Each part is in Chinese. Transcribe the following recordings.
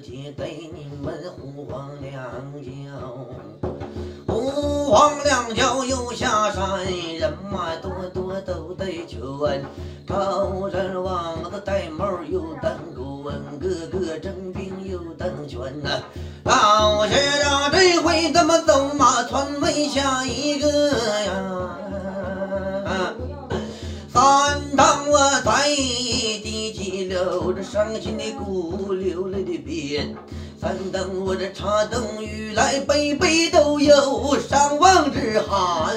等我的接待你们呼皇两脚。呼皇两脚又下山，人马多多都得劝。高人王子戴帽又当棍，个个征兵又当权呐。老先生这回怎么走马传为下一个呀？地起了这伤心的哭，流泪的鞭。三等我这茶等雨来，杯杯都有伤亡之寒。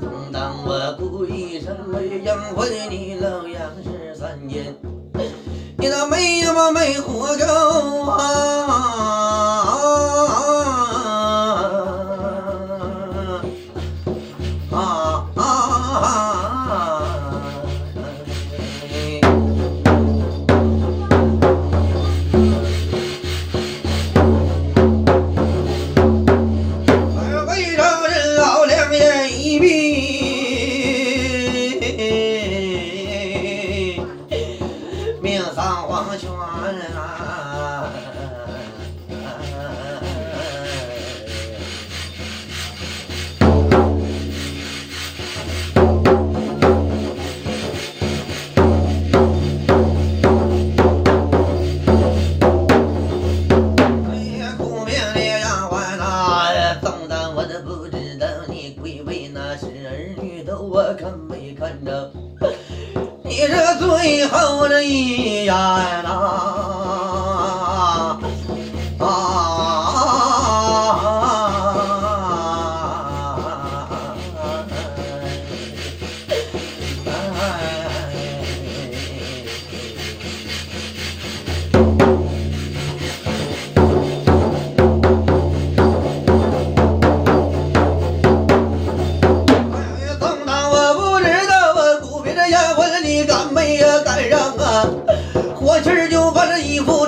总当我故意什么养活你老杨氏三年，你咋没呀么没活着啊？最后的一眼。儿就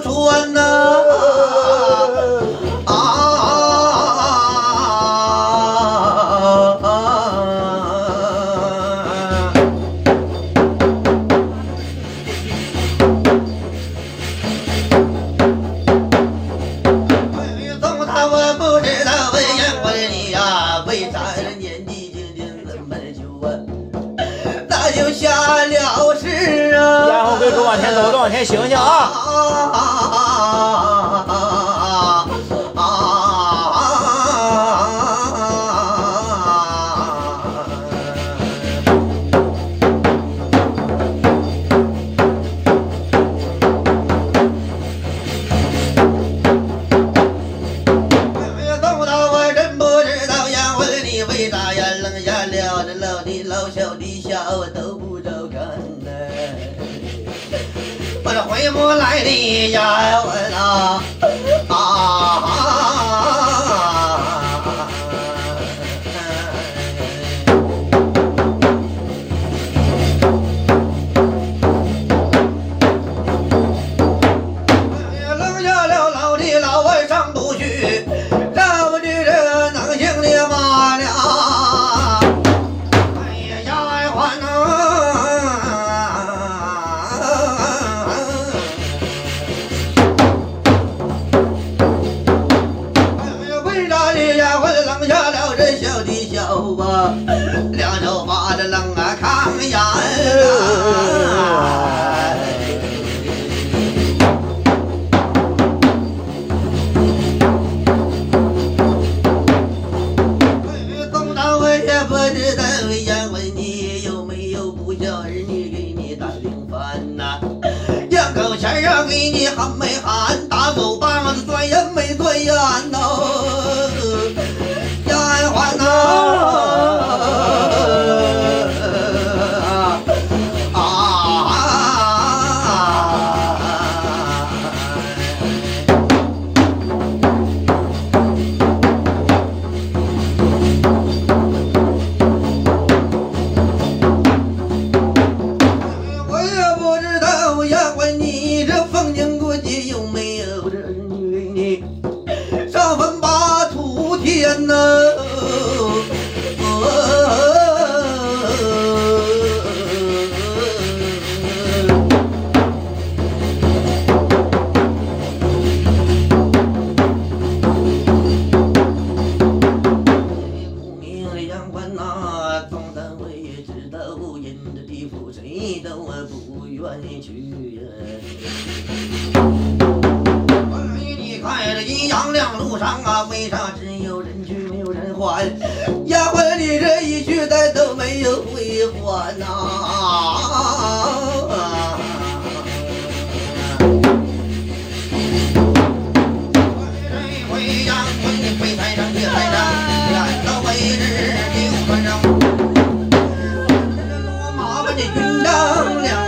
都！往前走，都往前行行啊！回不来两手把这扔啊炕沿啊！总当我也不知道，杨问你有没有不孝儿女给你打零饭呐？两口钱儿给你含没含？打狗棒子钻眼没钻眼呐？丫鬟呐！上啊，为啥只有人去没有人还？丫鬟，你这一去再都没有回还呐、啊！穿上这骡马，把你熨当凉。